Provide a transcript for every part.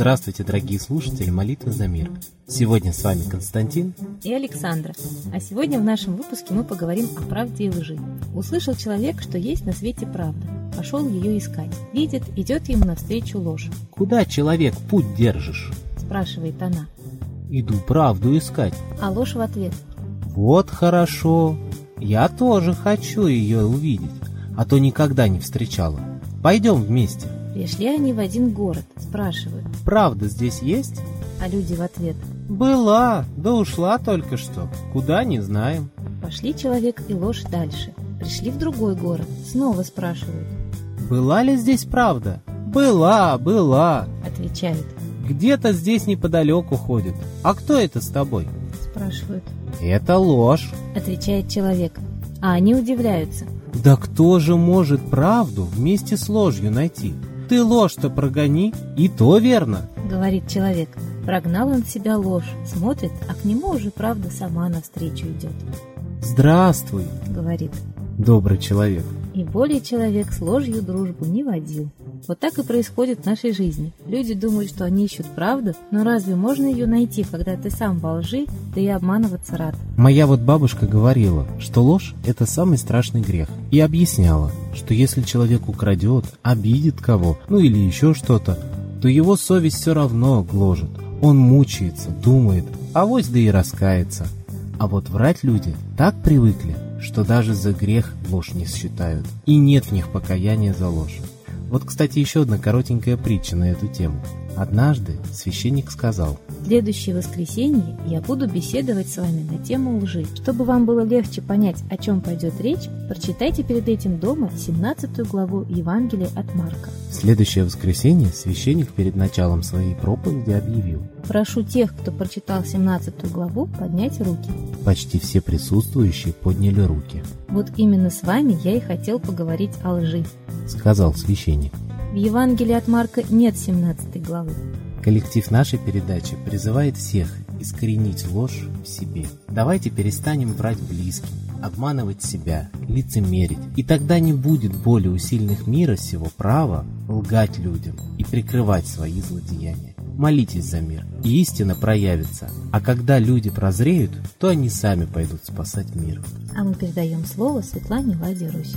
Здравствуйте, дорогие слушатели молитвы за мир. Сегодня с вами Константин и Александра. А сегодня в нашем выпуске мы поговорим о правде и лжи. Услышал человек, что есть на свете правда. Пошел ее искать. Видит, идет ему навстречу ложь. Куда, человек, путь держишь? Спрашивает она. Иду правду искать. А ложь в ответ. Вот хорошо. Я тоже хочу ее увидеть, а то никогда не встречала. Пойдем вместе. Пришли они в один город, спрашивают. Правда здесь есть? А люди в ответ. Была, да ушла только что. Куда, не знаем. Пошли человек и ложь дальше. Пришли в другой город, снова спрашивают. Была ли здесь правда? Была, была. Отвечают. Где-то здесь неподалеку ходит. А кто это с тобой? Спрашивают. Это ложь. Отвечает человек. А они удивляются. Да кто же может правду вместе с ложью найти? Ты ложь-то прогони, и то верно, говорит человек. Прогнал он себя ложь, смотрит, а к нему уже правда сама навстречу идет. Здравствуй, говорит. Добрый человек. И более человек с ложью дружбу не водил. Вот так и происходит в нашей жизни. Люди думают, что они ищут правду, но разве можно ее найти, когда ты сам во лжи, да и обманываться рад? Моя вот бабушка говорила, что ложь – это самый страшный грех. И объясняла, что если человек украдет, обидит кого, ну или еще что-то, то его совесть все равно гложет. Он мучается, думает, а вось да и раскается. А вот врать люди так привыкли, что даже за грех ложь не считают, и нет в них покаяния за ложь. Вот, кстати, еще одна коротенькая притча на эту тему. Однажды священник сказал, «В следующее воскресенье я буду беседовать с вами на тему лжи. Чтобы вам было легче понять, о чем пойдет речь, прочитайте перед этим дома 17 главу Евангелия от Марка». В следующее воскресенье священник перед началом своей проповеди объявил, «Прошу тех, кто прочитал 17 главу, поднять руки». Почти все присутствующие подняли руки. «Вот именно с вами я и хотел поговорить о лжи», — сказал священник. В Евангелии от Марка нет 17 главы. Коллектив нашей передачи призывает всех искоренить ложь в себе. Давайте перестанем врать близким, обманывать себя, лицемерить. И тогда не будет более у сильных мира сего права лгать людям и прикрывать свои злодеяния. Молитесь за мир, и истина проявится. А когда люди прозреют, то они сами пойдут спасать мир. А мы передаем слово Светлане Ладе Русь.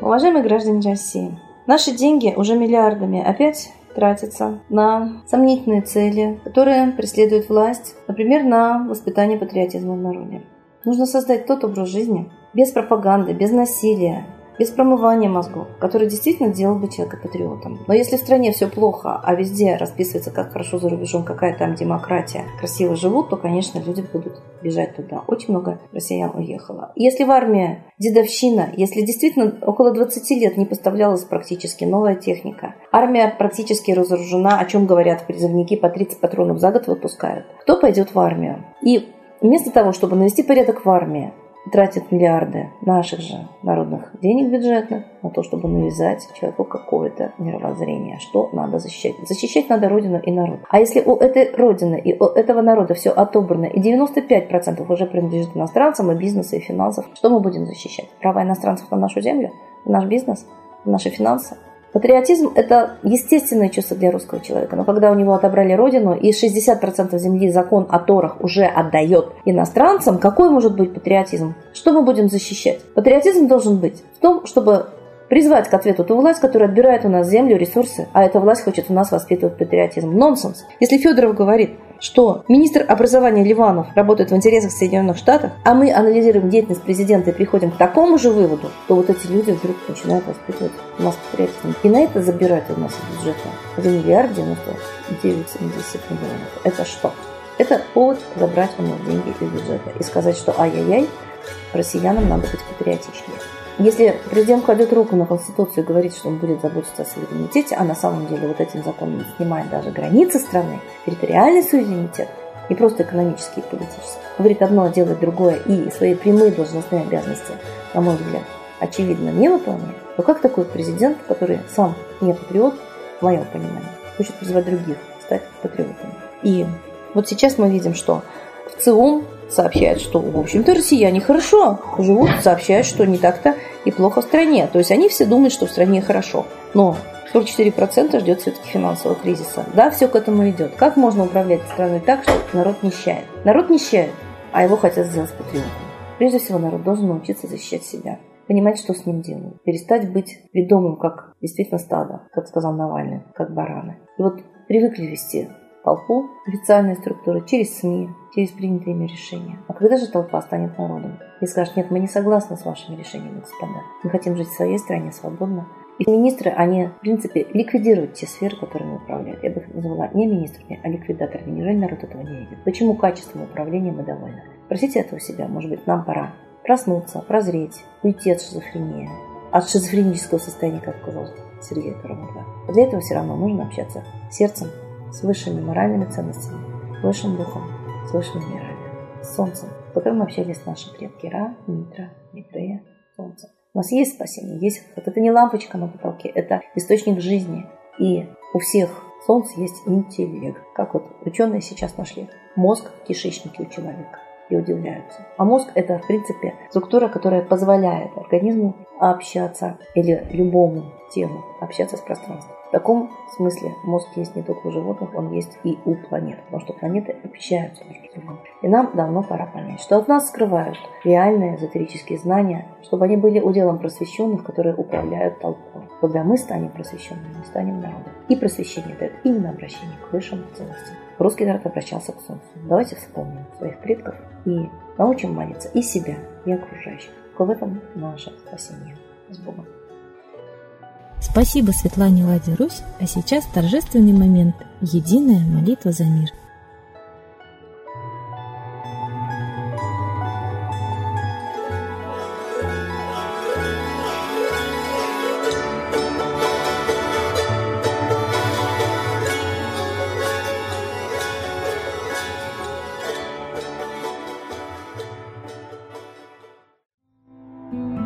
Уважаемые граждане России, наши деньги уже миллиардами опять тратятся на сомнительные цели, которые преследует власть, например, на воспитание патриотизма в народе. Нужно создать тот образ жизни без пропаганды, без насилия, без промывания мозгов, который действительно делал бы человека патриотом. Но если в стране все плохо, а везде расписывается, как хорошо за рубежом, какая там демократия, красиво живут, то, конечно, люди будут бежать туда. Очень много россиян уехало. Если в армии дедовщина, если действительно около 20 лет не поставлялась практически новая техника, армия практически разоружена, о чем говорят призывники, по 30 патронов за год выпускают, кто пойдет в армию? И вместо того, чтобы навести порядок в армии, тратят миллиарды наших же народных денег бюджетных на то, чтобы навязать человеку какое-то мировоззрение, что надо защищать. Защищать надо Родину и народ. А если у этой Родины и у этого народа все отобрано, и 95% уже принадлежит иностранцам, и бизнесу, и финансов, что мы будем защищать? Права иностранцев на нашу землю, на наш бизнес, на наши финансы? Патриотизм – это естественное чувство для русского человека, но когда у него отобрали родину и 60% земли закон о Торах уже отдает иностранцам, какой может быть патриотизм? Что мы будем защищать? Патриотизм должен быть в том, чтобы призвать к ответу ту власть, которая отбирает у нас землю, ресурсы, а эта власть хочет у нас воспитывать патриотизм. Нонсенс. Если Федоров говорит, что министр образования Ливанов работает в интересах Соединенных Штатов, а мы анализируем деятельность президента и приходим к такому же выводу, то вот эти люди вдруг начинают воспитывать у нас патриотизм. И на это забирают у нас из бюджета 1 миллиард 99,70 миллионов. Это что? Это повод забрать у нас деньги из бюджета и сказать, что ай-яй-яй, россиянам надо быть патриотичнее. Если президент кладет руку на Конституцию и говорит, что он будет заботиться о суверенитете, а на самом деле вот этим законом снимает даже границы страны, территориальный суверенитет, не просто экономический и политический, говорит одно, а делает другое, и свои прямые должностные обязанности, на мой взгляд, очевидно не выполняет, то как такой президент, который сам не патриот, в моем понимании, хочет призвать других стать патриотами. И вот сейчас мы видим, что в ЦИОМ сообщает, что, в общем-то, россияне хорошо живут, сообщают, что не так-то и плохо в стране. То есть они все думают, что в стране хорошо. Но 44% ждет все-таки финансового кризиса. Да, все к этому идет. Как можно управлять страной так, чтобы народ нищает? Народ нищает, а его хотят сделать патриотом. Прежде всего, народ должен научиться защищать себя понимать, что с ним делают, перестать быть ведомым, как действительно стадо, как сказал Навальный, как бараны. И вот привыкли вести толпу, официальные структуры, через СМИ, через принятые ими решения. А когда же толпа станет народом и скажет, нет, мы не согласны с вашими решениями, господа, мы хотим жить в своей стране свободно, и министры, они, в принципе, ликвидируют те сферы, которыми управляют. Я бы их назвала не министрами, а ликвидаторами. Неужели народ этого не видит? Почему качеством управления мы довольны? Спросите этого себя. Может быть, нам пора проснуться, прозреть, уйти от шизофрении, от шизофренического состояния, как сказал Сергей Карамурда. Для этого все равно нужно общаться сердцем, с высшими моральными ценностями, высшим духом, с высшими мирами, с солнцем, с которым общались наши предки Ра, Митра, Митрея, солнце. У нас есть спасение, есть вот Это не лампочка на потолке, это источник жизни. И у всех солнц есть интеллект. Как вот ученые сейчас нашли мозг в кишечнике у человека и удивляются. А мозг – это, в принципе, структура, которая позволяет организму общаться или любому телу общаться с пространством. В таком смысле мозг есть не только у животных, он есть и у планет, потому что планеты общаются между собой. И нам давно пора понять, что от нас скрывают реальные эзотерические знания, чтобы они были уделом просвещенных, которые управляют толпой. Когда мы станем просвещенными, мы станем народом. И просвещение – это именно обращение к высшим ценностям. Русский народ обращался к солнцу. Давайте вспомним своих предков и научим молиться и себя, и окружающих. В этом наше спасение. С Богом. Спасибо Светлане Ладе Русь, а сейчас торжественный момент – единая молитва за мир – Дух